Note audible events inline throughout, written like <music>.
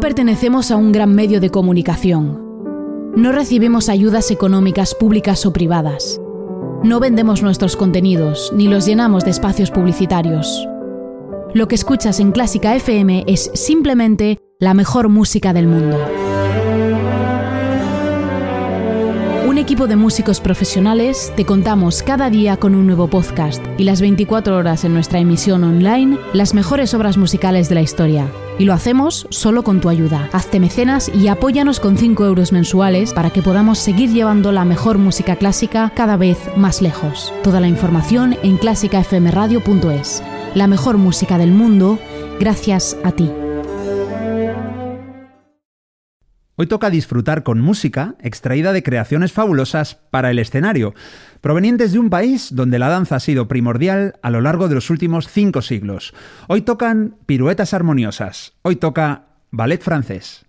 Pertenecemos a un gran medio de comunicación. No recibimos ayudas económicas públicas o privadas. No vendemos nuestros contenidos ni los llenamos de espacios publicitarios. Lo que escuchas en Clásica FM es simplemente la mejor música del mundo. Un equipo de músicos profesionales te contamos cada día con un nuevo podcast y las 24 horas en nuestra emisión online las mejores obras musicales de la historia. Y lo hacemos solo con tu ayuda. Hazte mecenas y apóyanos con 5 euros mensuales para que podamos seguir llevando la mejor música clásica cada vez más lejos. Toda la información en clásicafmradio.es. La mejor música del mundo gracias a ti. Hoy toca disfrutar con música extraída de creaciones fabulosas para el escenario, provenientes de un país donde la danza ha sido primordial a lo largo de los últimos cinco siglos. Hoy tocan piruetas armoniosas, hoy toca ballet francés.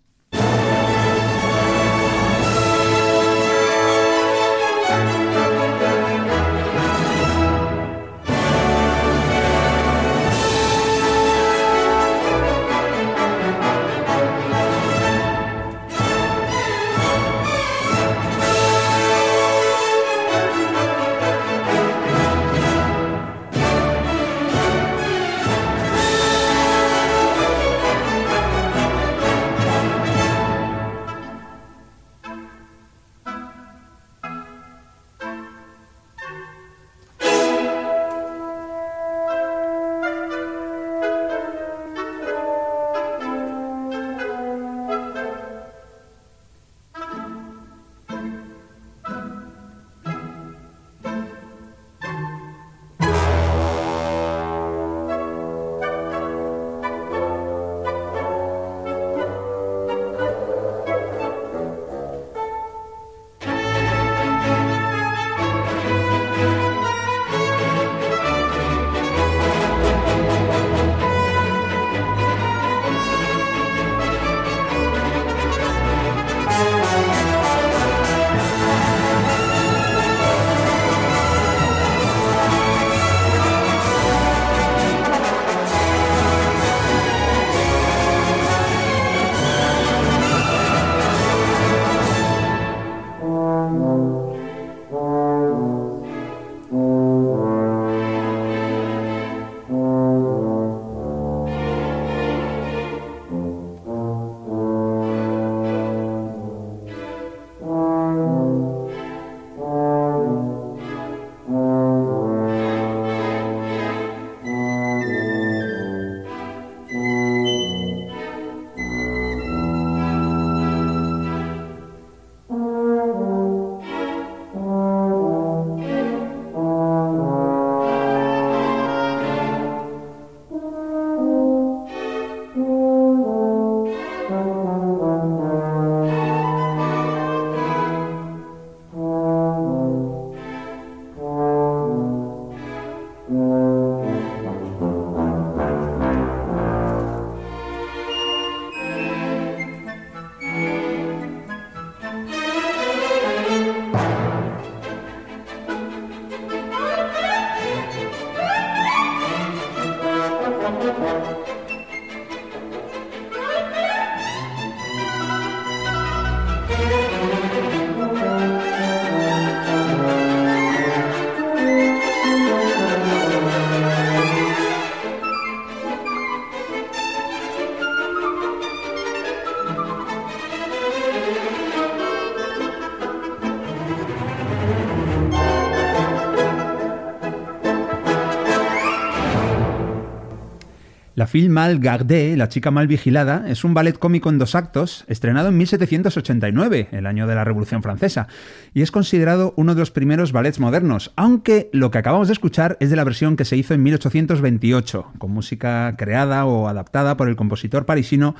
Fille Mal Gardée, La chica mal vigilada, es un ballet cómico en dos actos, estrenado en 1789, el año de la Revolución Francesa, y es considerado uno de los primeros ballets modernos, aunque lo que acabamos de escuchar es de la versión que se hizo en 1828, con música creada o adaptada por el compositor parisino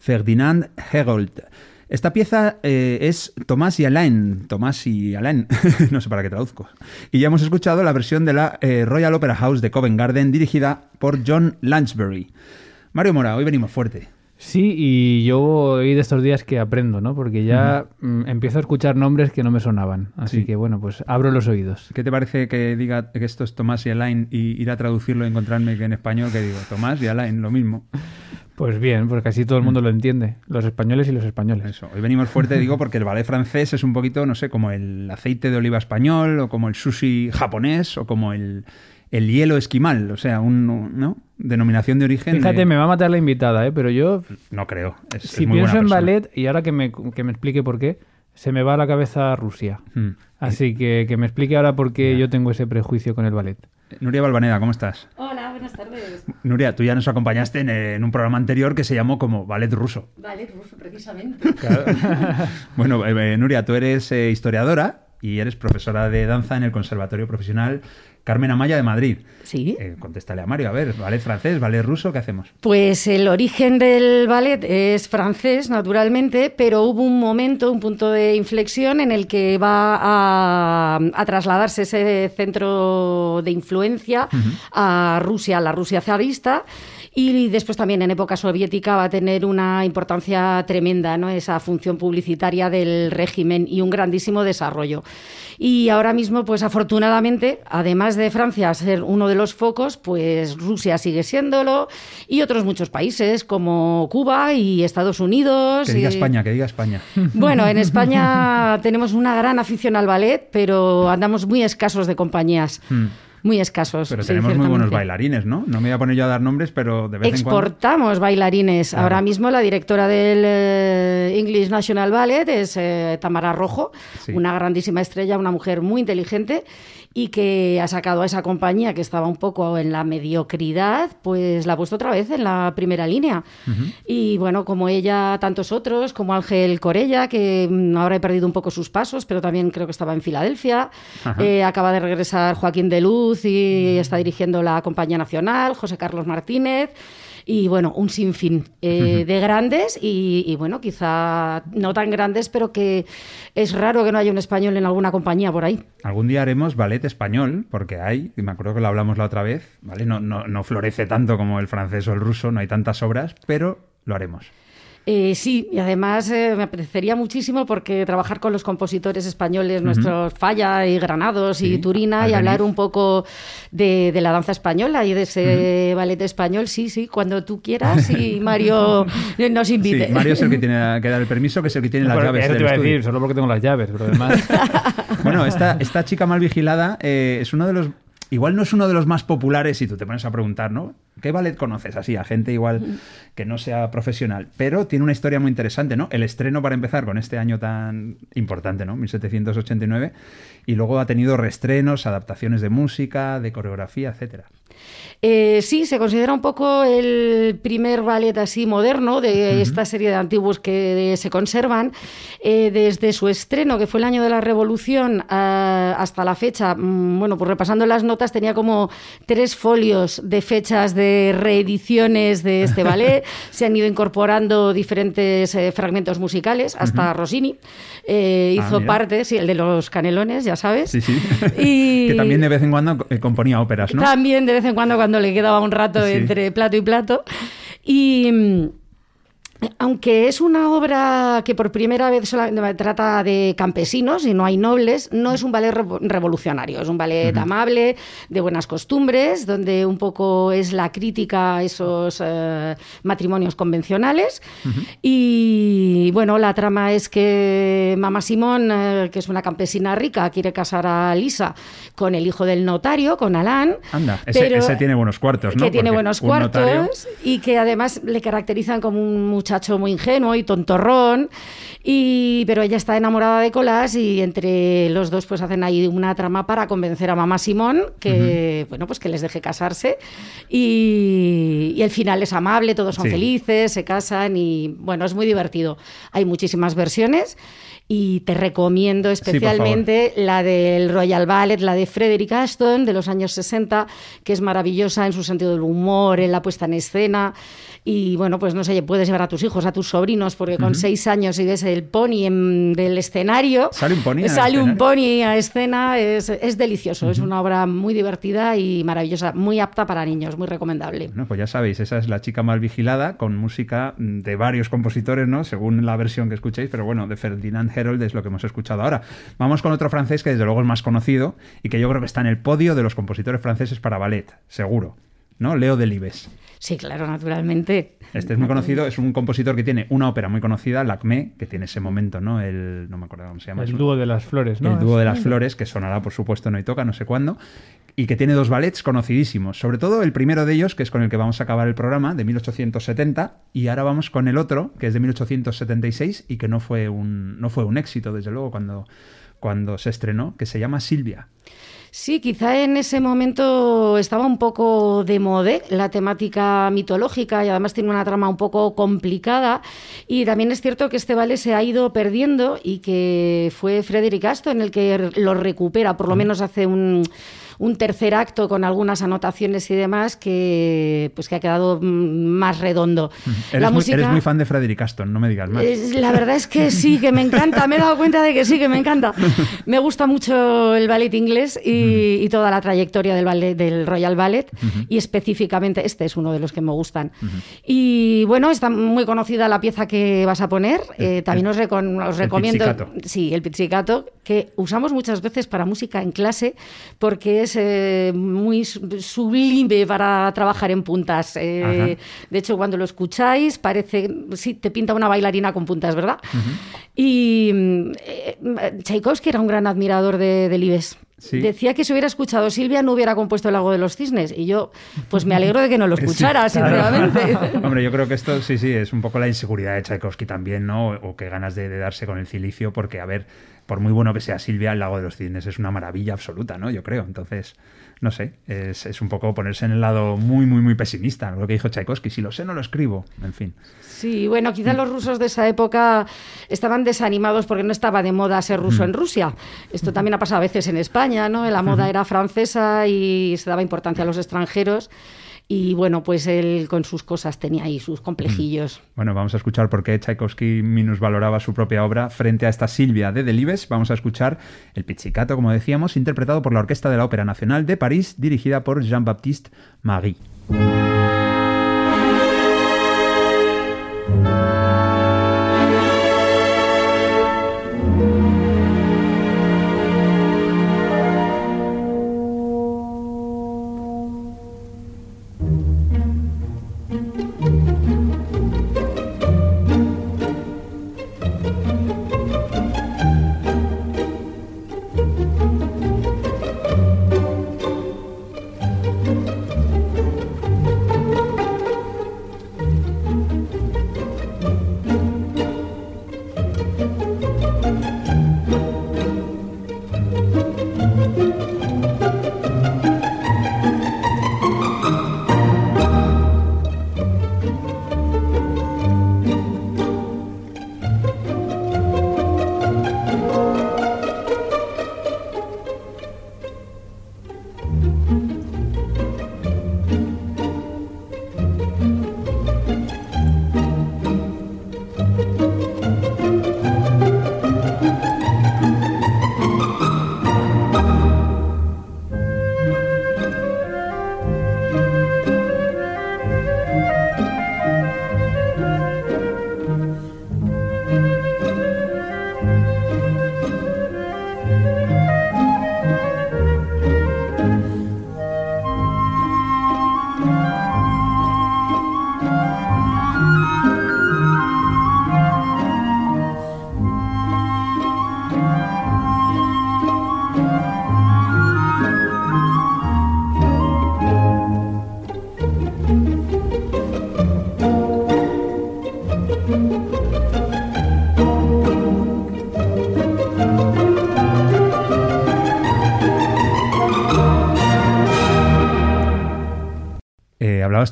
Ferdinand Herold. Esta pieza eh, es Tomás y Alain, Tomás y Alain, <laughs> no sé para qué traduzco. Y ya hemos escuchado la versión de la eh, Royal Opera House de Covent Garden dirigida por John Lansbury. Mario Mora, hoy venimos fuerte. Sí, y yo hoy de estos días que aprendo, ¿no? Porque ya mm, empiezo a escuchar nombres que no me sonaban. Así Sí. que bueno, pues abro los oídos. ¿Qué te parece que diga que esto es Tomás y Alain y ir a traducirlo y encontrarme que en español que digo Tomás y Alain, lo mismo? Pues bien, porque así todo el mundo lo entiende. Los españoles y los españoles. Eso, hoy venimos fuerte, digo, porque el ballet francés es un poquito, no sé, como el aceite de oliva español, o como el sushi japonés, o como el, el hielo esquimal, o sea, un, ¿no? Denominación de origen. Fíjate, de- me va a matar la invitada, ¿eh? Pero yo, No creo. Es, es si buena pienso en ballet, y ahora que me, que me explique por qué, se me va a la cabeza Rusia. Mm. Así que que me explique ahora por qué yo tengo ese prejuicio con el ballet. Nuria Balvaneda, ¿cómo estás? Hola, buenas tardes. Nuria, tú ya nos acompañaste en, en un programa anterior que se llamó como Ballet Ruso. Vale, ruso, precisamente. <laughs> Bueno, eh, eh, Nuria, tú eres eh, historiadora y eres profesora de danza en el Conservatorio Profesional Carmen Amaya de Madrid. Sí. Eh, contéstale a Mario, a ver, ballet francés, ballet ruso, ¿qué hacemos? Pues el origen del ballet es francés, naturalmente, pero hubo un momento, un punto de inflexión en el que va a, a trasladarse ese centro de influencia a Rusia, a la Rusia zarista. Y después también en época soviética va a tener una importancia tremenda, ¿no? Esa función publicitaria del régimen y un grandísimo desarrollo. Y ahora mismo, pues afortunadamente, además de Francia ser uno de los focos, pues Rusia sigue siéndolo y otros muchos países como Cuba y Estados Unidos. Que diga y- España, que diga España. <laughs> Bueno, en España tenemos una gran afición al ballet, pero andamos muy escasos de compañías. Mm. Muy escasos. Pero sí, tenemos muy buenos bailarines, ¿no? No me voy a poner yo a dar nombres, pero de vez en cuando... Exportamos bailarines. Claro. Ahora mismo la directora del eh, English National Ballet es eh, Tamara Rojo, Sí. una grandísima estrella, una mujer muy inteligente y que ha sacado a esa compañía que estaba un poco en la mediocridad, pues la ha puesto otra vez en la primera línea. Y bueno, como ella, tantos otros, como Ángel Corella, que mm, ahora he perdido un poco sus pasos, pero también creo que estaba en Filadelfia. Eh, acaba de regresar Joaquín de Luz y está dirigiendo la Compañía Nacional, José Carlos Martínez. Y bueno, un sinfín eh, de grandes y, y, bueno, quizá no tan grandes, pero que es raro que no haya un español en alguna compañía por ahí. Algún día haremos ballet español, porque hay, y me acuerdo que lo hablamos la otra vez, ¿vale? No, no, no florece tanto como el francés o el ruso, no hay tantas obras, pero lo haremos. Eh, sí, y además eh, me apetecería muchísimo porque trabajar con los compositores españoles, nuestros Falla y Granados Sí, y Turina, y hablar un poco de, de la danza española y de ese ballet español, sí, sí, cuando tú quieras y <laughs> Mario nos invite. Sí, Mario es el que tiene que dar el permiso, que es el que tiene las llaves eso te iba a decir, solo porque tengo las llaves, pero además... <laughs> Bueno, esta, esta chica mal vigilada eh, es uno de los. Igual no es uno de los más populares si tú te pones a preguntar, ¿no? ¿Qué ballet conoces así? A gente igual que no sea profesional. Pero tiene una historia muy interesante, ¿no? El estreno, para empezar, con este año tan importante, ¿no? 1789. Y luego ha tenido reestrenos, adaptaciones de música, de coreografía, etcétera. Eh, sí, se considera un poco el primer ballet así moderno de esta serie de antiguos que eh, se conservan. Eh, desde su estreno, que fue el año de la Revolución, ah, hasta la fecha, mm, bueno, pues repasando las notas, tenía como tres folios de fechas de reediciones de este <laughs> ballet. se han ido incorporando diferentes eh, fragmentos musicales, hasta Rossini. eh, Ah, hizo mira. parte, sí, el de los canelones, ya sabes. Sí, sí. Y- <laughs> que también de vez en cuando eh, componía óperas, ¿no? También de vez en cuando cuando le quedaba un rato Sí. entre plato y plato. Y, aunque es una obra que por primera vez trata de campesinos y no hay nobles, no es un ballet revolucionario, es un ballet amable, de buenas costumbres, donde un poco es la crítica a esos eh, matrimonios convencionales. Y bueno, la trama es que Mamá Simón, eh, que es una campesina rica, quiere casar a Lisa con el hijo del notario, con Alán. Anda, ese, tiene buenos cuartos, ¿no? Que tiene buenos cuartos y que además le caracterizan como un muchacho muy ingenuo y tontorrón, y, pero ella está enamorada de Colas y entre los dos pues hacen ahí una trama para convencer a mamá Simón que, bueno, pues que les deje casarse y, el final es amable, todos son felices, se casan y bueno, es muy divertido. Hay muchísimas versiones y te recomiendo especialmente la del Royal Ballet, la de Frederick Aston de los años 60, que es maravillosa en su sentido del humor, en la puesta en escena. Y bueno, pues no sé, puedes llevar a tus hijos, a tus sobrinos, porque con seis años y ves el pony en, del escenario. Sale un pony. Sale un pony a escena, es, es delicioso. Es una obra muy divertida y maravillosa, muy apta para niños, muy recomendable. Bueno, pues ya sabéis, esa es La chica mal vigilada, con música de varios compositores, ¿no? Según la versión que escuchéis, pero bueno, de Ferdinand Herold es lo que hemos escuchado ahora. Vamos con otro francés que desde luego es más conocido y que yo creo que está en el podio de los compositores franceses para ballet, seguro. ¿no? Leo Delibes. Sí, claro, naturalmente. Este es muy conocido, es un compositor que tiene una ópera muy conocida, Lacmé, que tiene ese momento, ¿no? El, no me acuerdo cómo se llama. El dúo de las flores, ¿no? El dúo de las flores, que sonará, por supuesto, no y toca, no sé cuándo, y que tiene dos ballets conocidísimos. Sobre todo el primero de ellos, que es con el que vamos a acabar el programa, de 1870, y ahora vamos con el otro, que es de 1876 y que no fue un, no fue un éxito, desde luego, cuando, cuando se estrenó, que se llama Silvia. Sí, quizá en ese momento estaba un poco de moda la temática mitológica y además tiene una trama un poco complicada. Y también es cierto que este vale se ha ido perdiendo y que fue Frederick Aston el que lo recupera, por lo menos hace un un tercer acto con algunas anotaciones y demás que, pues, que ha quedado mm, más redondo. Eres, la muy, música, eres muy fan de Frederick Aston, no me digas más. la verdad es que sí, que me encanta, me he dado cuenta de que sí, que me encanta. <laughs> Me gusta mucho el ballet inglés y, toda la trayectoria del, ballet, del Royal Ballet y específicamente este es uno de los que me gustan. Y bueno, está muy conocida la pieza que vas a poner, eh, también os, recomiendo... Sí, el pizzicato, que usamos muchas veces para música en clase porque es eh, muy sublime para trabajar en puntas. Eh, de hecho, cuando lo escucháis, parece, sí, te pinta una bailarina con puntas, ¿verdad? Y eh, Tchaikovsky era un gran admirador de, de Libes. Decía que si hubiera escuchado Silvia no hubiera compuesto el lago de los cisnes. Y yo, pues me alegro de que no lo <laughs> escuchara, sinceramente. <laughs> Hombre, yo creo que esto sí, sí, es un poco la inseguridad de Tchaikovsky también, ¿no? O que ganas de, de darse con el cilicio, porque, a ver, por muy bueno que sea Silvia, el lago de los cisnes es una maravilla absoluta, ¿no? Yo creo. Entonces, no sé, es, un poco ponerse en el lado muy, muy, muy pesimista, lo que dijo Tchaikovsky. Si lo sé, no lo escribo. En fin. Sí, bueno, quizá los rusos de esa época estaban desanimados porque no estaba de moda ser ruso en Rusia. Esto también ha pasado a veces en España, ¿no? La moda era francesa y se daba importancia a los extranjeros. Y bueno, pues él con sus cosas tenía ahí sus complejillos. Mm. Bueno, vamos a escuchar por qué Tchaikovsky minusvaloraba su propia obra frente a esta Silvia de Delibes. Vamos a escuchar el Pizzicato, como decíamos, interpretado por la Orquesta de la Ópera Nacional de París, dirigida por Jean-Baptiste Marie.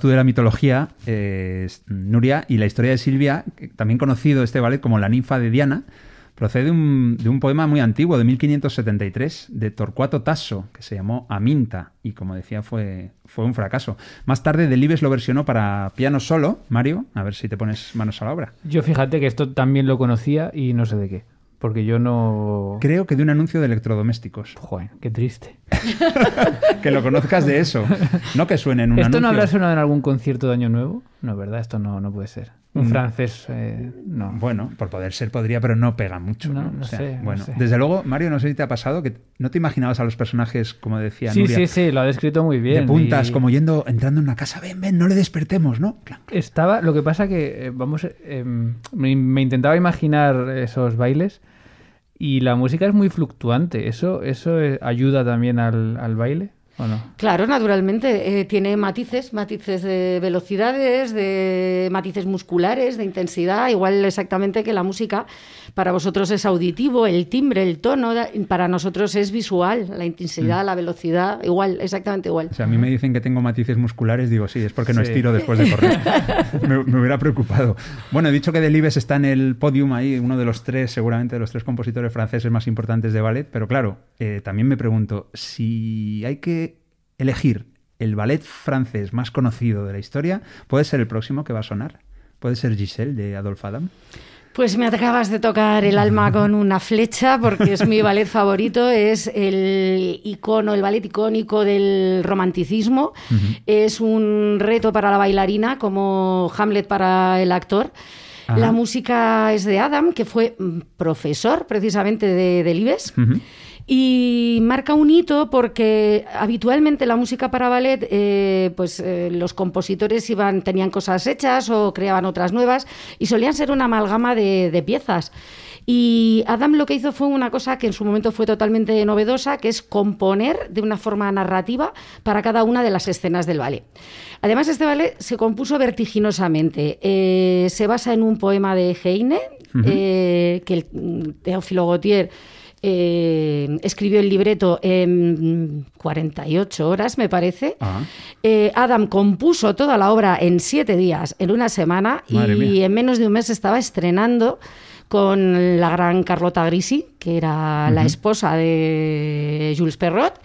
Tú de la mitología, Nuria, y la historia de Silvia, también conocido este ballet como la ninfa de Diana, procede de un, de un poema muy antiguo, de 1573, de Torcuato Tasso, que se llamó Aminta, y como decía fue, fue un fracaso. Más tarde Delibes lo versionó para piano solo, Mario, a ver si te pones manos a la obra. Yo fíjate que esto también lo conocía y no sé de qué. Porque yo no. Creo que de un anuncio de electrodomésticos. Joder, qué triste. <laughs> que lo conozcas de eso. No que suene en un ¿Esto no habrá sonado en algún concierto de Año Nuevo? No, ¿verdad? Esto no, no puede ser. Un Mm. francés, eh, no. Bueno, por poder ser podría, pero no pega mucho. No, No, no O sea, sé, no bueno, sé. desde luego, Mario, no sé si te ha pasado que no te imaginabas a los personajes, como decía Sí, Nuria, sí, sí, lo ha descrito muy bien. de puntas, y como yendo, entrando en una casa. Ven, ven, no le despertemos, ¿no? Estaba, lo que pasa que, eh, vamos, eh, me, me intentaba imaginar esos bailes y la música es muy fluctuante. ¿Eso, eso eh, ayuda también al, al baile o no? Claro, naturalmente. eh, tiene matices, matices de velocidades, de matices musculares, de intensidad, igual exactamente que la música. Para vosotros es auditivo, el timbre, el tono, para nosotros es visual, la intensidad, la velocidad, igual, exactamente igual. O sea, a mí me dicen que tengo matices musculares, digo, sí, es porque no Sí. estiro después de correr. <laughs> me, me hubiera preocupado. Bueno, he dicho que Delibes está en el podium ahí, uno de los tres, seguramente de los tres compositores franceses más importantes de ballet, pero claro, eh, también me pregunto, si hay que elegir el ballet francés más conocido de la historia, ¿puede ser el próximo que va a sonar? ¿Puede ser Giselle de Adolphe Adam? Pues me acabas de tocar el alma <laughs> con una flecha porque es mi ballet favorito, es el icono, el ballet icónico del romanticismo, es un reto para la bailarina como Hamlet para el actor. Ajá. La música es de Adam, que fue mm, profesor precisamente de Delibes. Ujú. Y marca un hito porque habitualmente la música para ballet, eh, pues eh, los compositores iban, tenían cosas hechas o creaban otras nuevas y solían ser una amalgama de, de piezas. Y Adam lo que hizo fue una cosa que en su momento fue totalmente novedosa, que es componer de una forma narrativa para cada una de las escenas del ballet. Además, este ballet se compuso vertiginosamente. Eh, se basa en un poema de Heine, eh, que el mm, Teófilo Gautier eh, escribió el libreto en 48 horas, me parece. Ah. Eh, Adam compuso toda la obra en siete días, en una semana, Madre y mía. en menos de un mes estaba estrenando con la gran Carlota Grisi, que era la esposa de Jules Perrot,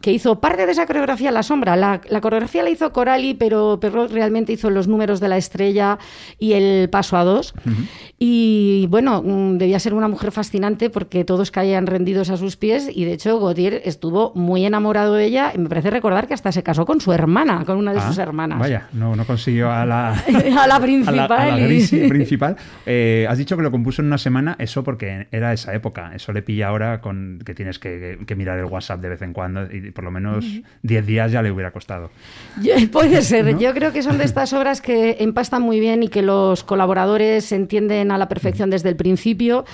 que hizo parte de esa coreografía a la sombra. La, la coreografía la hizo Corali, pero Perrot realmente hizo los números de la estrella y el paso a dos. Y bueno, mm, debía ser una mujer fascinante porque todos caían rendidos a sus pies y de hecho Gautier estuvo muy enamorado de ella y me parece recordar que hasta se casó con su hermana, con una de Ah, sus hermanas. Vaya, no, no consiguió a la, <laughs> <laughs> A la principal. A la, a la principal. Eh, has dicho que lo compuso en una semana, eso porque era esa época. Eso le pilla ahora con que tienes que, que mirar el WhatsApp de vez en cuando y por lo menos 10 días ya le hubiera costado. Yo- <laughs> Puede ser. Yo creo que son de estas obras que empastan muy bien y que los colaboradores entienden a la perfección desde el principio.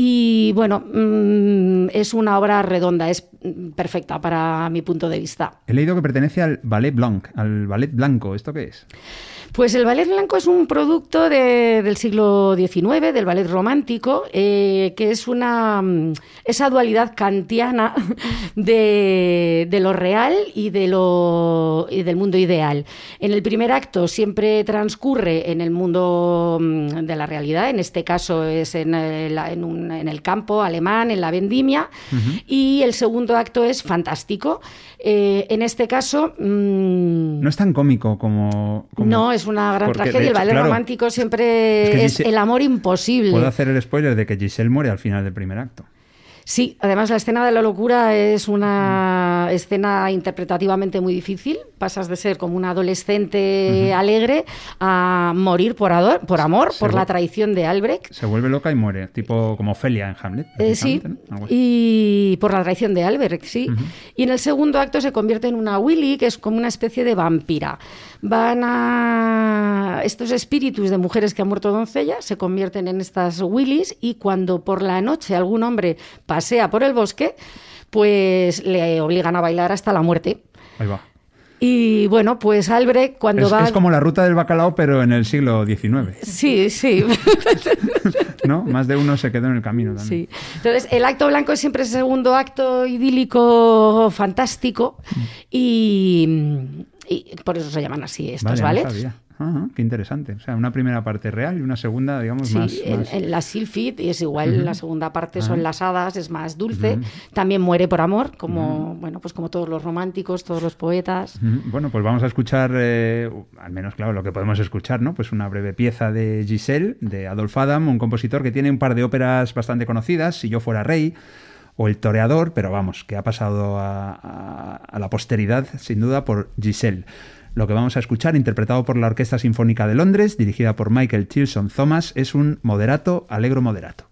Y bueno, mm, es una obra redonda, es perfecta para mi punto de vista. He leído que pertenece al ballet blanc, al ballet blanco. ¿Esto qué es? Pues el ballet blanco es un producto de- del siglo XIX, del ballet romántico, eh, que es una mm, esa dualidad kantiana <laughs> de, de lo real y, de lo, y del mundo ideal. En el primer acto siempre transcurre en el mundo mm, de la realidad, en este caso es en el, en un- en el campo alemán, en la vendimia, y el segundo acto es fantástico. Eh, en este caso... mm, No es tan cómico como... como- no, es una gran porque, tragedia. El hecho, ballet claro, romántico siempre Es que es, Giselle- el amor imposible. Puedo hacer el spoiler de que Giselle muere al final del primer acto. Sí, además la escena de la locura es Mm. una escena interpretativamente muy difícil. Pasas de ser como una adolescente alegre a morir por, ador- por amor, por la traición de Albrecht. Se vuelve loca y muere, tipo como Ofelia en Hamlet. Eh, sí, y por la traición de Albert, sí. Y en el segundo acto se convierte en una Willy, que es como una especie de vampira. Van a. Estos espíritus de mujeres que han muerto doncellas se convierten en estas Willys, y cuando por la noche algún hombre pasea por el bosque, pues le obligan a bailar hasta la muerte. Ahí va. Y bueno, pues Albrecht, cuando Es, va. es como la ruta del bacalao, pero en el siglo XIX. Sí, sí. <laughs> ¿No? Más de uno se quedó en el camino también. Sí. Entonces, el acto blanco es siempre ese segundo acto idílico fantástico y, Y por eso se llaman así estos Vale, no ballets. sabía. Ajá, qué interesante. O sea, una primera parte real y una segunda, digamos, Sí, más... en, más- en la Silfid es igual, la segunda parte son Ah. las hadas, es más dulce. También muere por amor, como bueno, pues como todos los románticos, todos los poetas. Bueno, pues vamos a escuchar, eh, al menos, claro, lo que podemos escuchar, ¿no? Pues una breve pieza de Giselle, de Adolf Adam, un compositor que tiene un par de óperas bastante conocidas, Si yo fuera rey, o El toreador, pero vamos, que ha pasado a, a- a la posteridad, sin duda, por Giselle. Lo que vamos a escuchar, interpretado por la Orquesta Sinfónica de Londres, dirigida por Michael Chilson Thomas, es un moderato, alegro moderato.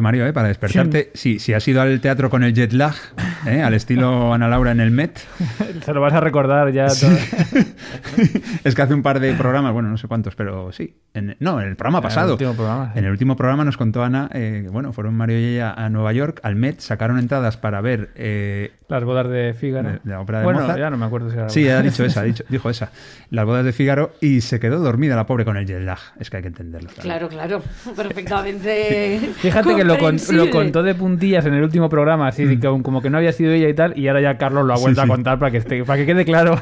Mario, ¿eh? para despertarte. Si, si has ido al teatro con el jet lag, ¿eh? al estilo Ana Laura en el Met, <laughs> Se lo vas a recordar ya. todo. Es que hace un par de programas, bueno, no sé cuántos, pero sí. En- no, en el programa En el pasado. último programa, sí. En el último programa nos contó Ana, eh, que, bueno, fueron Mario y ella a Nueva York, al Met, sacaron entradas para ver eh, Las bodas de Fígaro. de, de la ópera de bueno, Mozart. ya no me acuerdo si era Sí, ha dicho esa, ha dicho, dijo esa. <laughs> Las bodas de Fígaro y se quedó dormida la pobre con el jet lag. Es que hay que entenderlo. Claro, claro, <laughs> perfectamente. Fíjate que lo, con- lo contó de puntillas en el último programa, así Mm. que como que no había sido ella y tal, y ahora ya Carlos lo ha Sí, vuelto sí. a contar para que, esté, para que quede claro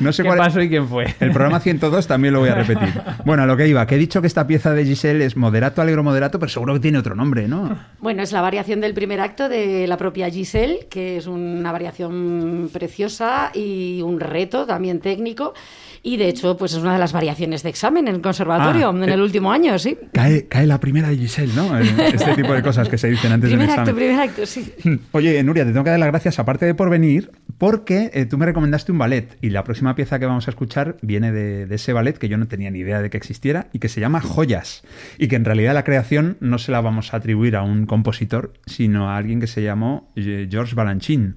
No sé <laughs> qué cuál- pasó y quién fue. El programa 102 también lo voy a repetir. Bueno, a lo que iba, que he dicho que esta pieza de Giselle es moderato, alegro, moderato, pero seguro que tiene otro nombre, ¿no? Bueno, es la variación del primer acto de la propia Giselle, que es una variación preciosa y un reto también técnico. Y de hecho, pues es una de las variaciones de examen en el conservatorio Ah, en eh, el último año, sí. Cae, cae la primera de Giselle, ¿no? El- <laughs> Este tipo de cosas que se dicen antes Primer del examen. primer acto, sí. <laughs> Oye, Nuria, te tengo que dar las gracias, aparte de por venir, porque eh, tú me recomendaste un ballet y la próxima pieza que vamos a escuchar viene de, de ese ballet que yo no tenía ni idea de que existiera y que se llama Joyas. Y que en realidad la creación no se la vamos a atribuir a un compositor, sino a alguien que se llamó eh, Georges Balanchine.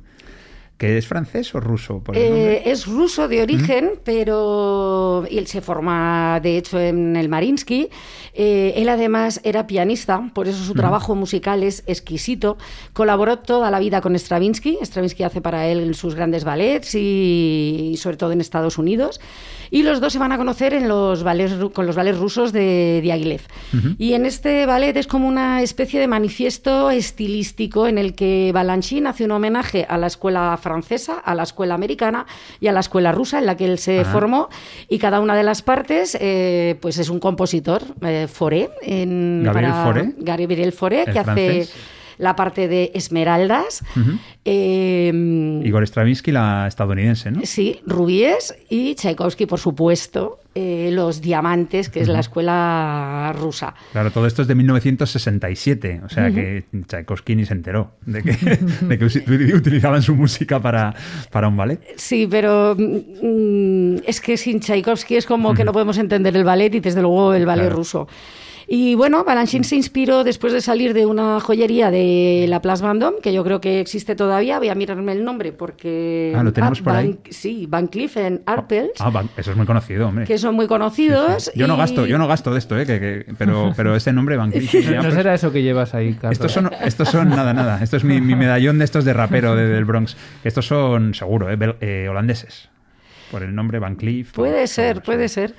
¿Que es francés o ruso? Por el nombre? Eh, es ruso de origen, pero él se forma, de hecho, en el Marinsky. Eh, él además era pianista, por eso su trabajo musical es exquisito. Colaboró toda la vida con Stravinsky. Stravinsky hace para él sus grandes ballets y, y sobre todo en Estados Unidos. Y los dos se van a conocer en los ballets, con los ballets rusos de Diaghilev. Y en este ballet es como una especie de manifiesto estilístico en el que Balanchine hace un homenaje a la escuela francesa, a la escuela americana y a la escuela rusa en la que él se Ajá. formó. Y cada una de las partes pues pues es un compositor, eh, Fauré. En, Gabriel para- Fauré. Gabriel El que francés. hace la parte de Esmeraldas. eh, Igor Stravinsky, la estadounidense, ¿no? Sí, Rubíes y Tchaikovsky, por supuesto, eh, los Diamantes, que es la escuela rusa. Claro, todo esto es de 1967, o sea que Tchaikovsky ni se enteró de que, <laughs> de que usi- utilizaban su música para, para un ballet. Sí, pero mm, es que sin Tchaikovsky es como que no podemos entender el ballet y desde luego el ballet Claro. ruso. Y bueno, Balanchine se inspiró después de salir de una joyería de la Place Vendôme, que yo creo que existe todavía. Voy a mirarme el nombre porque. Ah, ¿lo tenemos por ahí? Van- Sí, Van Cleef en Arpels, Ah, eso es muy conocido, hombre. que son muy conocidos. sí. Yo no gasto, yo no gasto de esto, ¿eh? que- que- pero, <laughs> pero ese nombre Van Cleef, No será eso que llevas ahí, Carlos. Estos son, estos son nada, nada. Esto es mi, mi medallón de estos de rapero de- del Bronx. Estos son, seguro, eh, bel- eh, holandeses. Por el nombre Van Cleef. Puede o- ser, o- puede ser.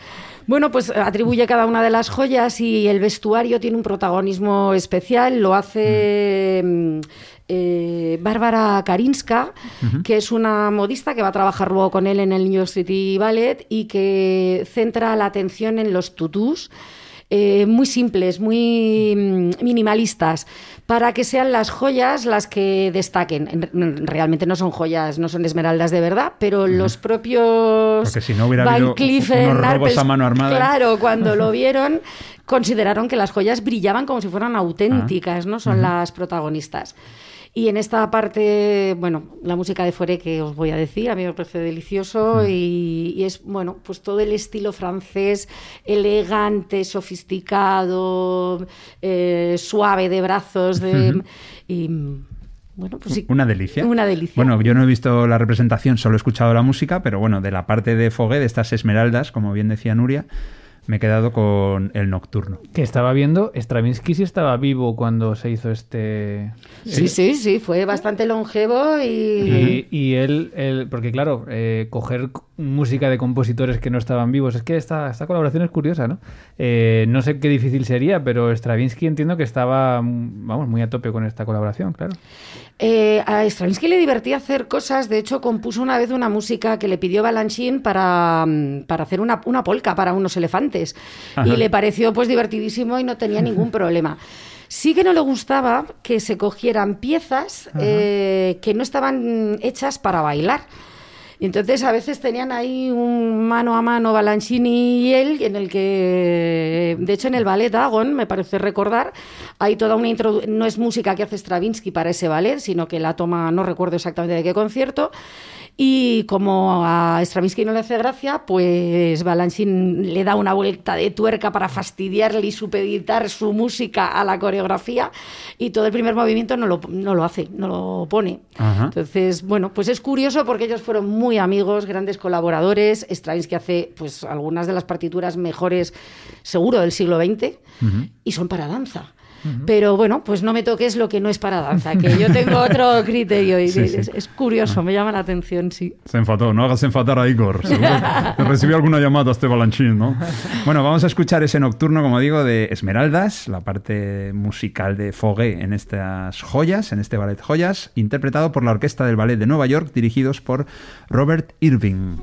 Bueno, pues atribuye cada una de las joyas y el vestuario tiene un protagonismo especial. Lo hace mm, eh, Bárbara Karinska, que es una modista que va a trabajar luego con él en el New York City Ballet y que centra la atención en los tutús. Eh, muy simples, muy mm, minimalistas, para que sean las joyas las que destaquen. En- Realmente no son joyas, no son esmeraldas de verdad, pero los propios Porque si no hubiera Van Cleef unos en robos Arpels, a mano armada. Claro, cuando lo <laughs> vieron, consideraron que las joyas brillaban como si fueran auténticas, ¿no? Son las protagonistas. Y en esta parte, bueno, la música de Foré que os voy a decir, a mí me parece delicioso y, y es, bueno, pues todo el estilo francés, elegante, sofisticado, eh, suave de brazos, de, y bueno, pues sí. Una delicia. Una delicia. Bueno, yo no he visto la representación, solo he escuchado la música, pero bueno, de la parte de Fogué, de estas esmeraldas, como bien decía Nuria, me he quedado con el nocturno. Que estaba viendo, Stravinsky sí estaba vivo cuando se hizo este... Sí, sí, sí, fue bastante longevo y... Y, y él, él- porque claro, eh, coger música de compositores que no estaban vivos, es que esta, esta colaboración es curiosa, ¿no? Eh, no sé qué difícil sería, pero Stravinsky entiendo que estaba, mm, vamos, muy a tope con esta colaboración, claro. Eh, a Stravinsky le divertía hacer cosas, de hecho compuso una vez una música que le pidió Balanchine para, mm, para hacer una, una polca para unos elefantes Ajá. y le pareció pues divertidísimo y no tenía <laughs> ningún problema. Sí que no le gustaba que se cogieran piezas eh, que no estaban hechas para bailar. Y entonces a veces tenían ahí un mano a mano Balanchini y él, en el que, de hecho, en el ballet Dagon, me parece recordar, hay toda una introducción, no es música que hace Stravinsky para ese ballet, sino que la toma, no recuerdo exactamente de qué concierto, y como a Stravinsky no le hace gracia, pues Balanchine le da una vuelta de tuerca para fastidiarle y supeditar su música a la coreografía y todo el primer movimiento no lo, no lo hace, no lo pone. Ajá. Entonces, bueno, pues es curioso porque ellos fueron muy amigos, grandes colaboradores. Stravinsky hace pues algunas de las partituras mejores, seguro, del siglo XX y son para danza. Pero bueno, pues no me toques lo que no es para danza, que yo tengo otro <laughs> criterio y Sí, sí. Es, es curioso, me llama la atención, sí. Se enfadó, no hagas enfadar a Igor. <laughs> Recibió alguna llamada este Balanchín, ¿no? Bueno, vamos a escuchar ese nocturno, como digo, de Esmeraldas, la parte musical de Fogué en estas joyas, en este ballet Joyas, interpretado por la Orquesta del Ballet de Nueva York, dirigidos por Robert Irving.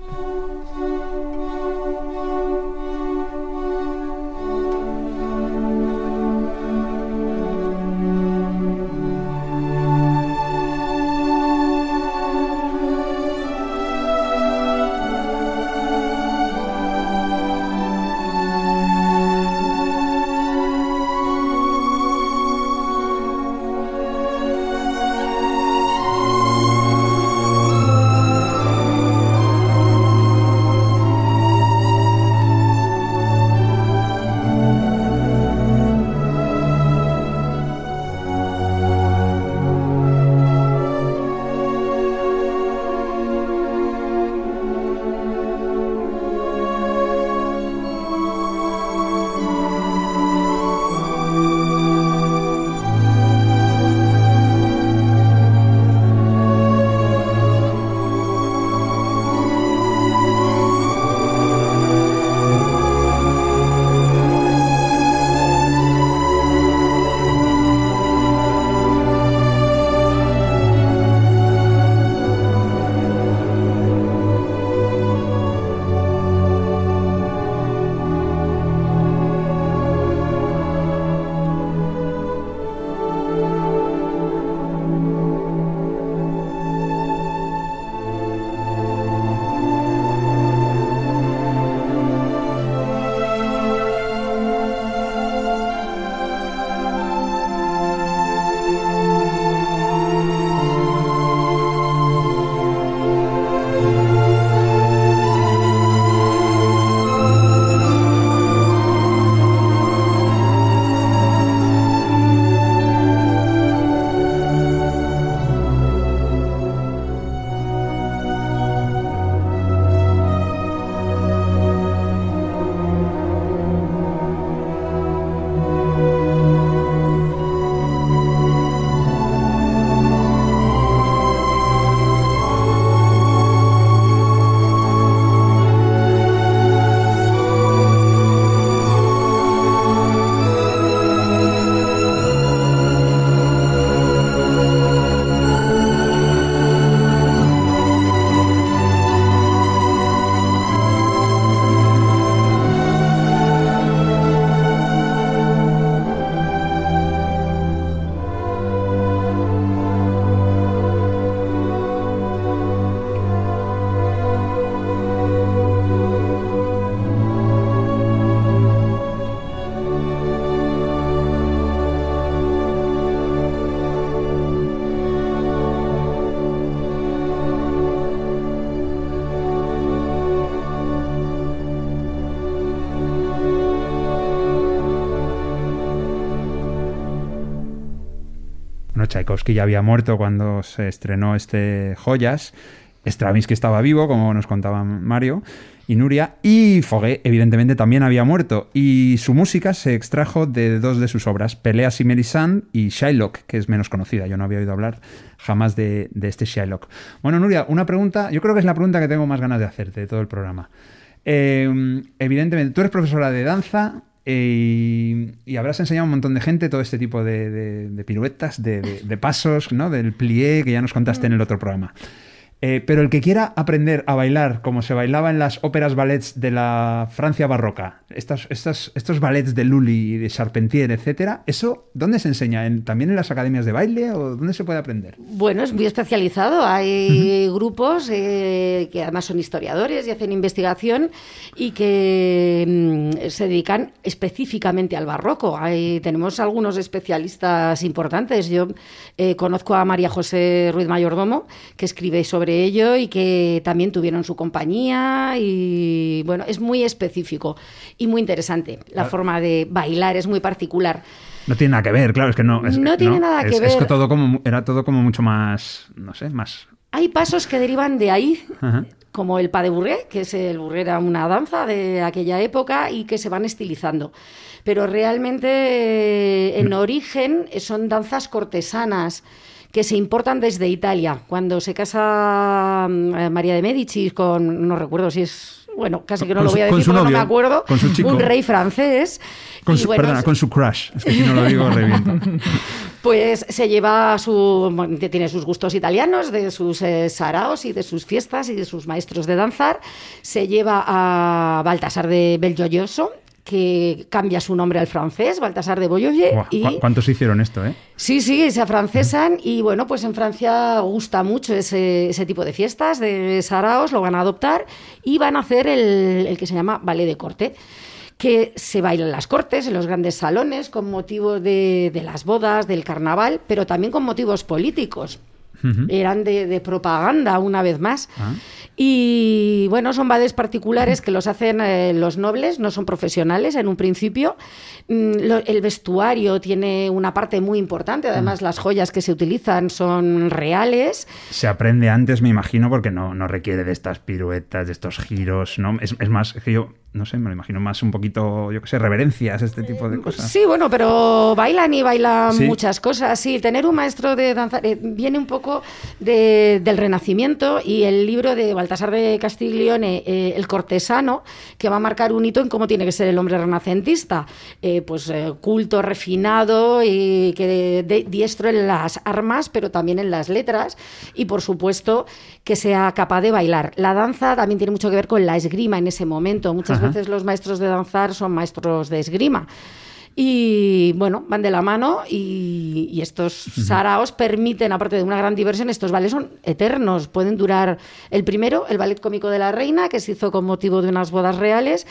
Tchaikovsky ya había muerto cuando se estrenó este Joyas. Stravinsky estaba vivo, como nos contaba Mario y Nuria, y Foguet, evidentemente, también había muerto, y su música se extrajo de dos de sus obras, Peleas y Melisande y Shylock, que es menos conocida, yo no había oído hablar jamás de, de este Shylock. Bueno, Nuria, una pregunta, yo creo que es la pregunta que tengo más ganas de hacerte de todo el programa. Eh, evidentemente, tú eres profesora de danza, eh, y, habrás enseñado a un montón de gente todo este tipo de, piruetas, de, de, pasos, ¿no? Del plié que ya nos contaste en el otro programa. Eh, pero el que quiera aprender a bailar como se bailaba en las óperas ballets de la Francia barroca, estos, ballets de Lully de Charpentier, etcétera, ¿eso dónde se enseña? ¿En, ¿También en las academias de baile o dónde se puede aprender? Bueno, es muy especializado. Hay grupos eh, que además son historiadores y hacen investigación y que mm, se dedican específicamente al barroco. Hay, tenemos algunos especialistas importantes. Yo eh, conozco a María José Ruiz Mayordomo, que escribe sobre ello y que también tuvieron su compañía y bueno, es muy específico y muy interesante. La forma de bailar es muy particular. No tiene nada que ver, claro, es que no. Es, no tiene ¿no? nada que ver. Es que todo como, era todo como mucho más, no sé, más... Hay pasos que derivan de ahí, Ajá. como el pas de bourré, que es el bourré era una danza de aquella época y que se van estilizando. Pero realmente eh, en origen son danzas cortesanas que se importan desde Italia. Cuando se casa eh, María de Medici con, no recuerdo si es, bueno, casi que no lo voy a decir su no me acuerdo, con su chico. un rey francés. Con su, bueno, perdona, con su crush. Es que si no lo digo, <laughs> reviento. pues se lleva su. tiene sus gustos italianos, de sus eh, saraos y de sus fiestas y de sus maestros de danzar. Se lleva a Baltasar de Belgioioso, que cambia su nombre al francés, Baltasar de Boyoye. Y... ¿cu- ¿Cuántos hicieron esto, eh? Sí, sí, se afrancesan y bueno, pues en Francia gusta mucho ese, ese tipo de fiestas, de saraos, lo van a adoptar y van a hacer el, el que se llama ballet de corte que se baila en las cortes, en los grandes salones, con motivo de, de las bodas, del carnaval, pero también con motivos políticos. Eran de, de propaganda, una vez más. Ah. Y bueno, son ballets particulares que los hacen eh, los nobles, no son profesionales en un principio. Mm, lo- el vestuario tiene una parte muy importante, además las joyas que se utilizan son reales. Se aprende antes, me imagino, porque no, no requiere de estas piruetas, de estos giros, ¿no? Es, es más, que yo, no sé, me lo imagino más un poquito, yo qué sé, reverencias, este tipo de cosas. Sí, bueno, pero bailan y bailan Sí. muchas cosas. Sí, tener un maestro de danza eh, viene un poco de- del Renacimiento y el libro de Baltasar de Castiglione, eh, El cortesano, que va a marcar un hito en cómo tiene que ser el hombre renacentista. Eh, pues eh, culto, refinado y que de- de- diestro en las armas, pero también en las letras y, por supuesto, que sea capaz de bailar. La danza también tiene mucho que ver con la esgrima en ese momento. Muchas Ajá. veces los maestros de danzar son maestros de esgrima. Y bueno, van de la mano y, y estos saraos permiten, aparte de una gran diversión, estos ballets son eternos, pueden durar el primero, el ballet cómico de la reina, que se hizo con motivo de unas bodas reales,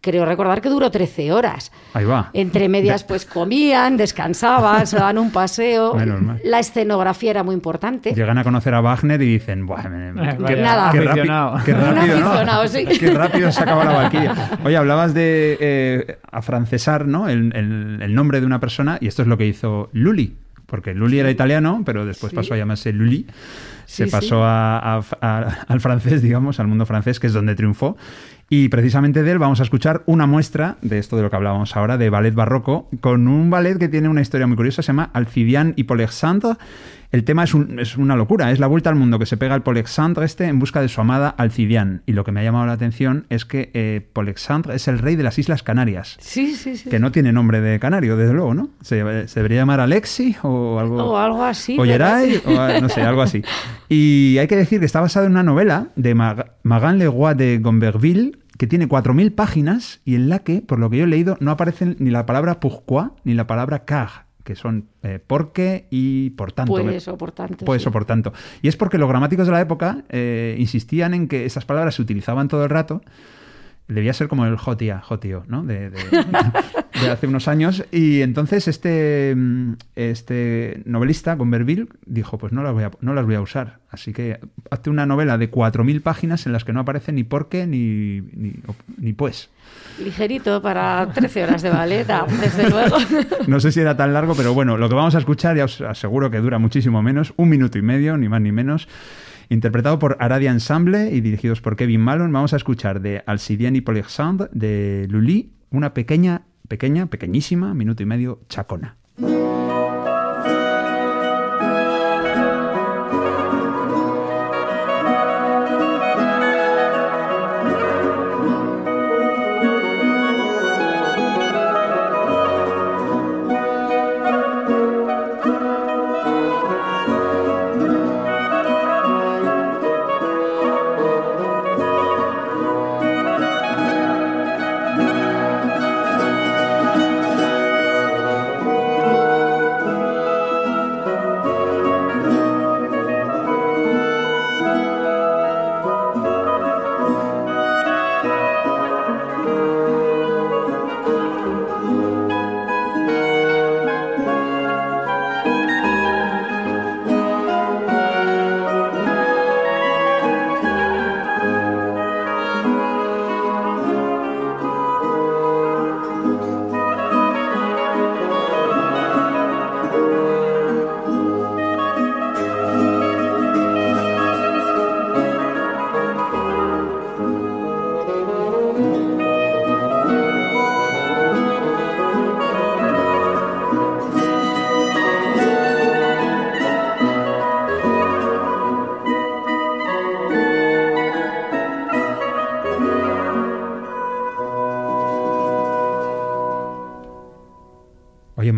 creo recordar que duró 13 horas. Ahí va. Entre medias, pues comían, descansaban, se daban un paseo. Menos mal. La escenografía era muy importante. Llegan a conocer a Wagner y dicen, Buah, me- me- Eh, qué, vaya, Nada. qué aficionado. rápido, qué Un rápido, ¿no? sí. Qué rápido se acaba la Valquiria. Oye, hablabas de eh, afrancesar, ¿no? El, el- el nombre de una persona y esto es lo que hizo Lully. Porque Lully era italiano, pero después Sí. pasó a llamarse Lully. Se Sí, pasó sí. a- al francés, digamos, al mundo francés, que es donde triunfó. Y precisamente de él vamos a escuchar una muestra de esto de lo que hablábamos ahora, de ballet barroco, con un ballet que tiene una historia muy curiosa, se llama Alcidian y Polexandre. El tema es, un- es una locura, es la vuelta al mundo que se pega el Polexandre este en busca de su amada Alcidian. Y lo que me ha llamado la atención es que eh, Polexandre es el rey de las Islas Canarias. Sí, sí, sí. Que no tiene nombre de canario, desde luego, ¿no? ¿Se, se debería llamar Alexi o algo? O algo así. O pero- o a- <laughs> no sé, algo así. Y hay que decir que está basado en una novela de Mag- Magan Leroy de Gomberville, que tiene 4.000 páginas y en la que, por lo que yo he leído, no aparecen ni la palabra pourquoi ni la palabra car, que son eh, porque y por tanto. Pues o por tanto. Pues sí. o por tanto. Y es porque los gramáticos de la época eh, insistían en que esas palabras se utilizaban todo el rato debía ser como el Jotia, Jotio, ¿no? De, de- <laughs> de hace unos años. Y entonces este, mm, este novelista, Gomberville, dijo, pues no las, voy a, no las voy a usar. Así que hazte una novela de 4.000 páginas en las que no aparece ni por qué ni, ni, ni pues. Ligerito para 13 horas de ballet, ah, desde luego. <laughs> No sé si era tan largo, pero bueno, lo que vamos a escuchar ya os aseguro que dura muchísimo menos, un minuto y medio, ni más ni menos. Interpretado por Aradia Ensemble y dirigidos por Kevin Malone, vamos a escuchar de Alcidienne y Polexandre de Lully una pequeña, pequeña, pequeñísima, minuto y medio, chacona.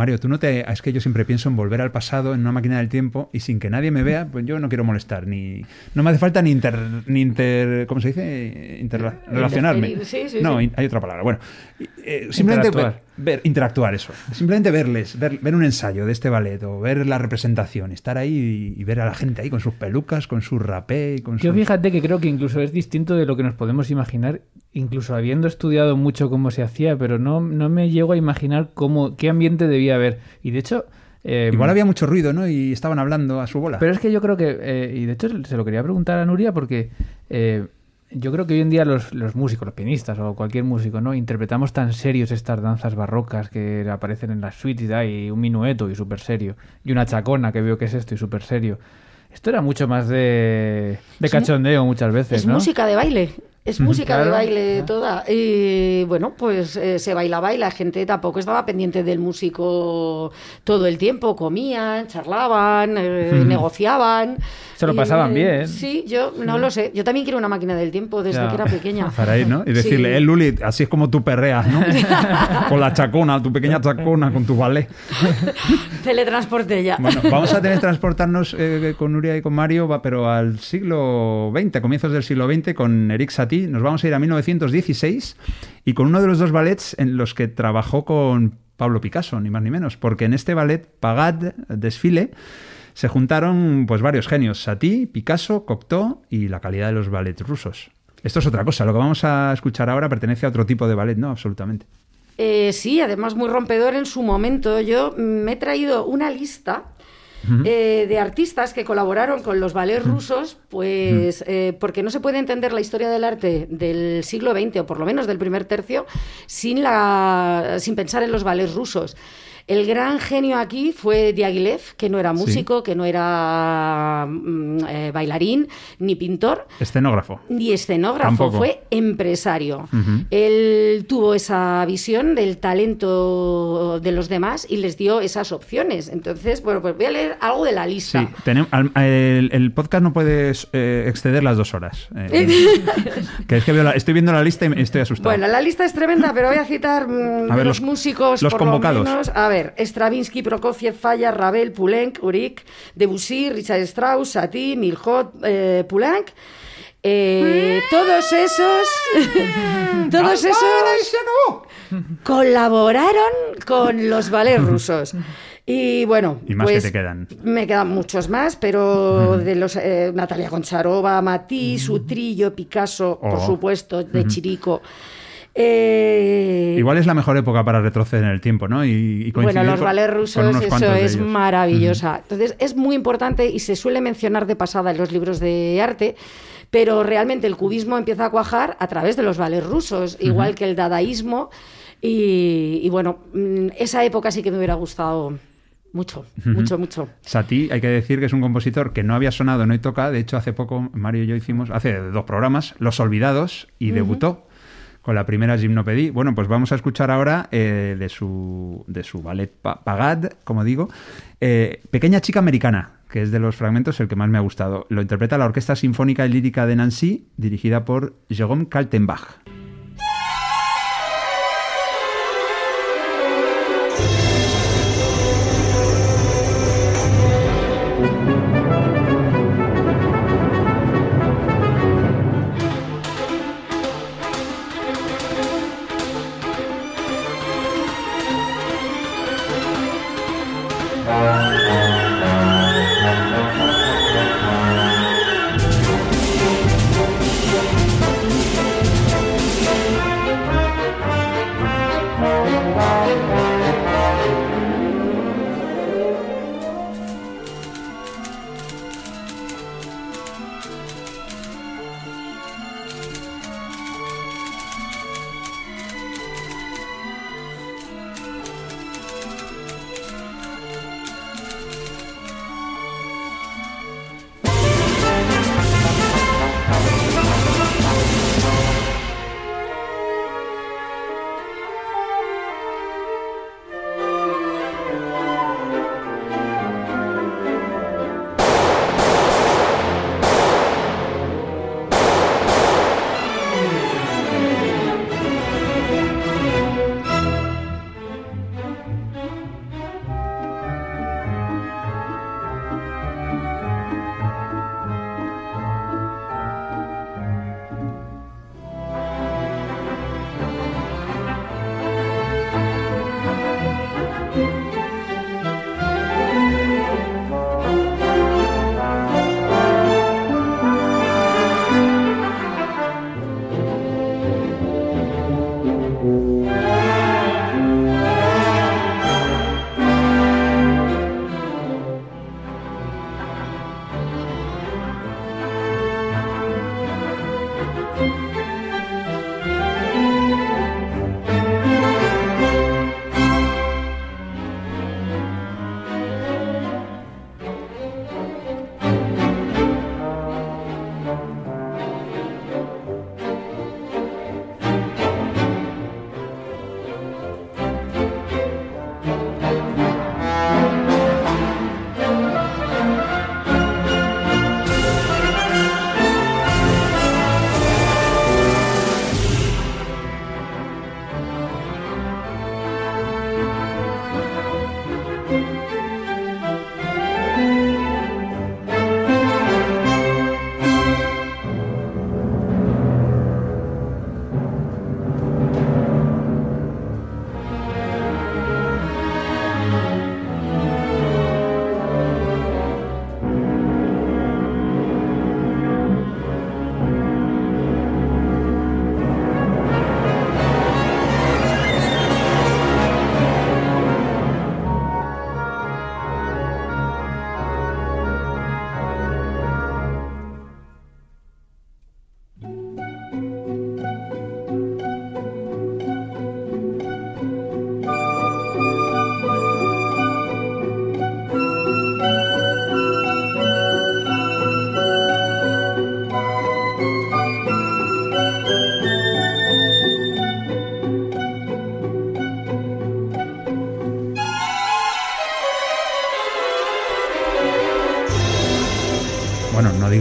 Mario, tú no te. Es que yo siempre pienso en volver al pasado en una máquina del tiempo y sin que nadie me vea, pues yo no quiero molestar. ni No me hace falta ni inter. Ni inter ¿Cómo se dice? Interrelacionarme. Sí, sí, no, sí. hay otra palabra. Bueno, eh, simplemente Interactuar. ver, ver- interactuar, eso. Simplemente verles, ver, ver un ensayo de este ballet o ver la representación, estar ahí y, y ver a la gente ahí con sus pelucas, con su rapé y con Yo sus- fíjate que creo que incluso es distinto de lo que nos podemos imaginar, incluso habiendo estudiado mucho cómo se hacía, pero no, no me llego a imaginar cómo, qué ambiente debía haber. Y de hecho... eh, Igual había mucho ruido, ¿no? Y estaban hablando a su bola. Pero es que yo creo que, eh, y de hecho se lo quería preguntar a Nuria porque eh, yo creo que hoy en día los, los músicos, los pianistas o cualquier músico, ¿no? Interpretamos tan serios estas danzas barrocas que aparecen en las suites y hay un minueto y súper serio, y una chacona que veo que es esto y súper serio. Esto era mucho más de, de cachondeo muchas veces, Es ¿no? música de baile. Es música de Claro. baile toda. Y bueno, pues eh, se bailaba y la gente tampoco estaba pendiente del músico todo el tiempo. Comían, charlaban, eh, negociaban. Se lo pasaban eh, bien. Sí, yo no lo sé. Yo también quiero una máquina del tiempo desde Ya. que era pequeña. <laughs> Para ir, ¿no? Y decirle, Sí. eh, Luli, así es como tú perreas, ¿no? <laughs> con la chacona, tu pequeña <laughs> chacona, con tu ballet. Teletransporte ya. Bueno, vamos a tener que transportarnos eh, con Nuria y con Mario, pero al siglo XX, comienzos del siglo XX, con Eric Satie. Nos vamos a ir a 1916 y con uno de los dos ballets en los que trabajó con Pablo Picasso, ni más ni menos, porque en este ballet, Pagad, Desfile, se juntaron pues varios genios, Satie, Picasso, Cocteau y la calidad de los ballets rusos. Esto es otra cosa, lo que vamos a escuchar ahora pertenece a otro tipo de ballet, ¿no? Absolutamente. Eh, sí, además muy rompedor en su momento. Yo me he traído una lista eh, de artistas que colaboraron con los ballets rusos, pues eh, porque no se puede entender la historia del arte del siglo XX, o por lo menos del primer tercio, sin, la, sin pensar en los ballets rusos. El gran genio aquí fue Diaghilev, que no era Sí. músico, que no era mm, eh, bailarín ni pintor, Escenógrafo. ni escenógrafo, Tampoco. fue empresario. Él tuvo esa visión del talento de los demás y les dio esas opciones. Entonces, bueno, pues voy a leer algo de la lista. Sí, el, el podcast no puede eh, exceder las dos horas. Eh, <laughs> que es que veo la- estoy viendo la lista y estoy asustado. Bueno, la lista es tremenda, pero voy a citar mm, A ver, los, los- músicos los por convocados. lo menos. A ver, Stravinsky, Prokofiev, Falla, Ravel, Poulenc, Uric, Debussy, Richard Strauss, Satie, Milhaud, eh, Poulenc. Eh, todos esos, <laughs> todos esos colaboraron con los ballets <laughs> rusos. Y bueno, Y más que pues, te quedan. Me quedan muchos más, pero de los eh, Natalia Goncharova, Matisse, Utrillo, Picasso, por Oh. supuesto, de Chirico. Eh, Igual es la mejor época para retroceder en el tiempo, ¿no? Y, y bueno, los ballets rusos, eso es maravillosa. Entonces, es muy importante y se suele mencionar de pasada en los libros de arte, pero realmente el cubismo empieza a cuajar a través de los ballets rusos, igual que el dadaísmo. Y, y bueno, mm, esa época sí que me hubiera gustado mucho, mucho, mucho. Satie, hay que decir que es un compositor que no había sonado en Hoy Toca. De hecho, hace poco Mario y yo hicimos, hace dos programas, Los Olvidados, y debutó con la primera Gymnopédie. Bueno, pues vamos a escuchar ahora eh, de, su, de su ballet Pa- Pagad, como digo, eh, Pequeña Chica Americana, que es de los fragmentos el que más me ha gustado. Lo interpreta la Orquesta Sinfónica y Lírica de Nancy, dirigida por Jérôme Kaltenbach.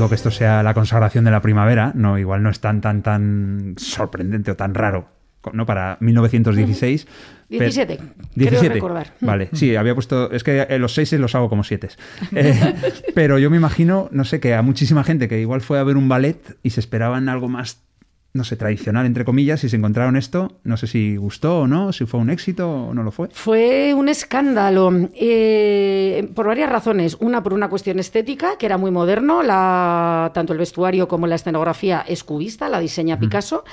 Digo que esto sea la consagración de la primavera, no, igual no es tan, tan, tan sorprendente o tan raro, ¿no? Para 1916. pero- 17, creo 17. recordar. Vale, sí, había puesto. Es que eh, los seis los hago como siete. <laughs> Eh, pero yo me imagino, no sé, que a muchísima gente que igual fue a ver un ballet y se esperaban algo más, no sé, tradicional, entre comillas, y se encontraron esto, no sé si gustó o no, si fue un éxito o no lo fue. Fue un escándalo eh, por varias razones. Una, por una cuestión estética, que era muy moderno, la, tanto el vestuario como la escenografía es cubista, la diseña Picasso.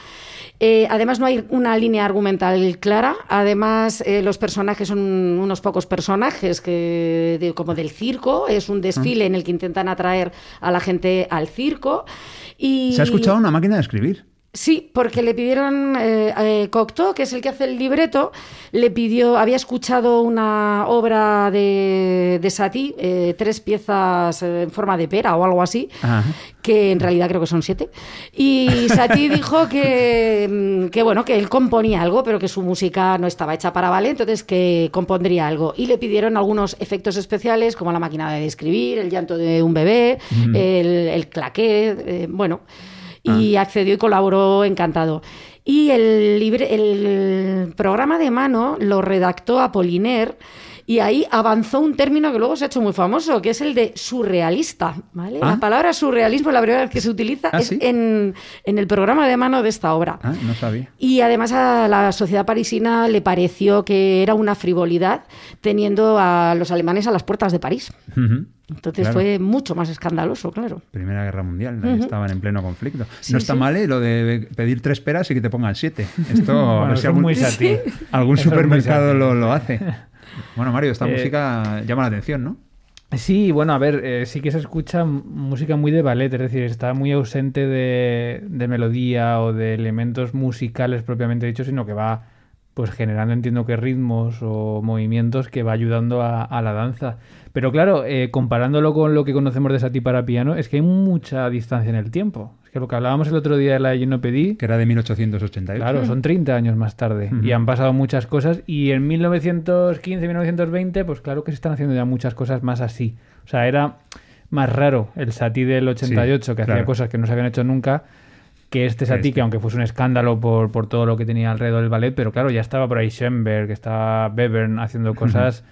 Eh, además, no hay una línea argumental clara. Además, eh, los personajes son unos pocos personajes que, de- como del circo. Es un desfile en el que intentan atraer a la gente al circo. Y... Se ha escuchado una máquina de escribir. Sí, porque le pidieron, eh, eh, Cocteau, que es el que hace el libreto, le pidió, había escuchado una obra de, de Satie, eh, tres piezas eh, en forma de pera o algo así, Ajá. que en realidad creo que son siete. Y Satie <laughs> dijo que, mm, que, bueno, que él componía algo, pero que su música no estaba hecha para ballet, entonces que compondría algo. Y le pidieron algunos efectos especiales, como la máquina de escribir, el llanto de un bebé, el, el claqué, eh, bueno. Y accedió y colaboró encantado. Y el, libre, el programa de mano lo redactó Apollinaire y ahí avanzó un término que luego se ha hecho muy famoso, que es el de surrealista. ¿vale? Ah. La palabra surrealismo, la primera vez que se utiliza, Ah, es ¿sí? en, en el programa de mano de esta obra. Ah, no sabía. Y además a la sociedad parisina le pareció que era una frivolidad teniendo a los alemanes a las puertas de París. Entonces Claro. fue mucho más escandaloso, claro. Primera Guerra Mundial, estaban en pleno conflicto. Sí, no está sí. mal ¿eh? lo de pedir tres peras y que te pongan siete. <laughs> Esto, Bueno, a ver si algún, <laughs> algún supermercado lo, lo hace. Bueno, Mario, esta Eh, música llama la atención, ¿no? Sí, bueno, a ver, eh, sí que se escucha música muy de ballet, es decir, está muy ausente de, de melodía o de elementos musicales propiamente dichos, sino que va pues generando, entiendo que ritmos o movimientos que va ayudando a, a la danza. Pero claro, eh, comparándolo con lo que conocemos de Satie para piano, es que hay mucha distancia en el tiempo. Es que lo que hablábamos el otro día de la Yo no pedí, Que era de 1888. Claro, son 30 años más tarde y han pasado muchas cosas y en 1915, 1920, pues claro que se están haciendo ya muchas cosas más así. O sea, era más raro el Satie del 88 que hacía cosas que no se habían hecho nunca que este Satie, Este. que aunque fuese un escándalo por, por todo lo que tenía alrededor del ballet, pero claro, ya estaba por ahí Schoenberg, estaba Bevern haciendo cosas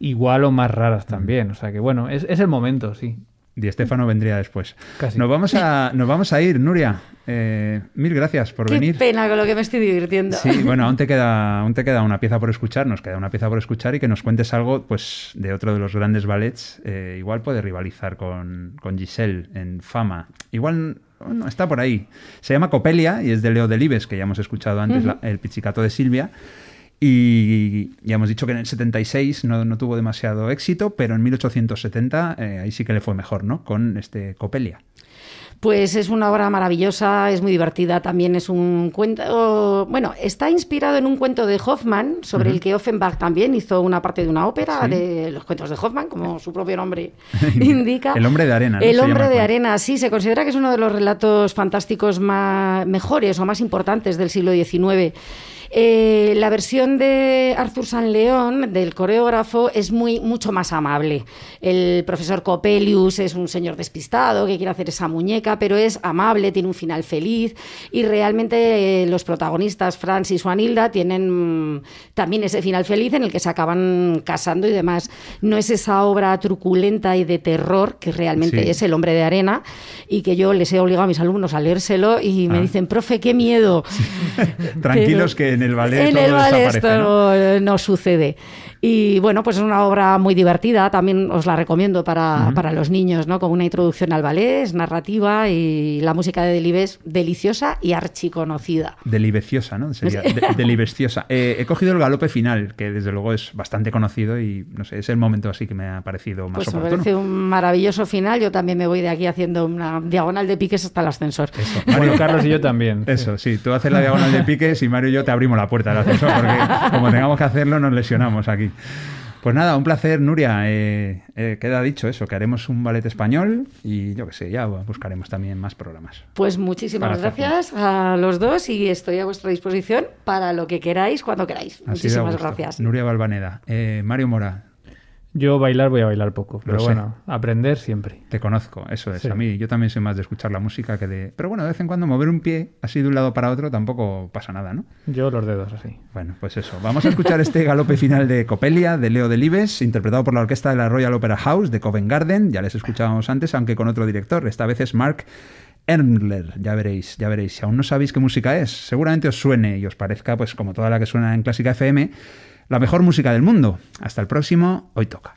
igual o más raras también. O sea que bueno, es, es el momento, sí. Di Estefano vendría después. Casi. Nos vamos a, <laughs> nos vamos a ir, Nuria. Eh, mil gracias por Qué venir. pena con lo que me estoy divirtiendo. Sí, <laughs> bueno, aún te queda, aún te queda una pieza por escuchar, nos queda una pieza por escuchar y que nos cuentes algo, pues, de otro de los grandes ballets. eh, igual puede rivalizar con, con Giselle en fama. Igual bueno, está por ahí. Se llama Copelia y es de Leo Delibes, que ya hemos escuchado antes, la- el pizzicato de Silvia. Y ya hemos dicho que en el 76 no, no tuvo demasiado éxito, pero en 1870 eh, ahí sí que le fue mejor, ¿no? Con este Copelia. Pues es una obra maravillosa, es muy divertida, también es un cuento, bueno, está inspirado en un cuento de Hoffman, sobre el que Offenbach también hizo una parte de una ópera Sí. de los cuentos de Hoffman, como su propio nombre <laughs> indica. El hombre de arena, ¿no? El Se hombre de arena, sí, se considera que es uno de los relatos fantásticos más mejores o más importantes del siglo XIX. Eh, la versión de Arthur San León, del coreógrafo, es muy, mucho más amable. El profesor Coppelius es un señor despistado que quiere hacer esa muñeca, pero es amable, tiene un final feliz y realmente eh, los protagonistas, Francis o Anilda, tienen mm, también ese final feliz en el que se acaban casando y demás. No es esa obra truculenta y de terror que realmente Sí. es El hombre de arena y que yo les he obligado a mis alumnos a leérselo y me Ah. dicen, profe, qué miedo. <laughs> Tranquilos Pero que en el ballet en todo el ballet desaparece, esto ¿no? no, no sucede. Y bueno, pues es una obra muy divertida, también os la recomiendo para, para los niños, ¿no? Como una introducción al ballet, es narrativa y la música de Delibes deliciosa y archiconocida. Delibeciosa, ¿no? Sería de- <laughs> delibeciosa. Eh, he cogido el galope final, que desde luego es bastante conocido y no sé, es el momento así que me ha parecido más Pues me oportuno. parece un maravilloso final. Yo también me voy de aquí haciendo una diagonal de piques hasta el ascensor. Eso. <laughs> Bueno, Carlos y yo también. eso, sí, tú haces la diagonal de piques y Mario y yo te abrimos la puerta del ascensor, porque <laughs> como tengamos que hacerlo nos lesionamos aquí. Pues nada, un placer, Nuria. Eh, eh, queda dicho eso, que haremos un ballet español y yo qué sé, ya buscaremos también más programas. Pues muchísimas gracias a los dos y estoy a vuestra disposición para lo que queráis, cuando queráis. Así Muchísimas gracias. Nuria Balvaneda. Eh, Mario Mora, Yo bailar voy a bailar poco, pero bueno, aprender siempre. Te conozco, eso es. Sí. A mí, yo también soy más de escuchar la música que de. Pero bueno, de vez en cuando mover un pie así de un lado para otro tampoco pasa nada, ¿no? Yo los dedos así. Bueno, pues eso. Vamos a escuchar este galope final de Copelia, de Leo Delibes, interpretado por la orquesta de la Royal Opera House de Covent Garden. Ya les escuchábamos antes, aunque con otro director. Esta vez es Mark Ernler. Ya veréis, ya veréis. Si aún no sabéis qué música es, seguramente os suene y os parezca, pues como toda la que suena en Clásica FM, la mejor música del mundo. Hasta el próximo, hoy toca.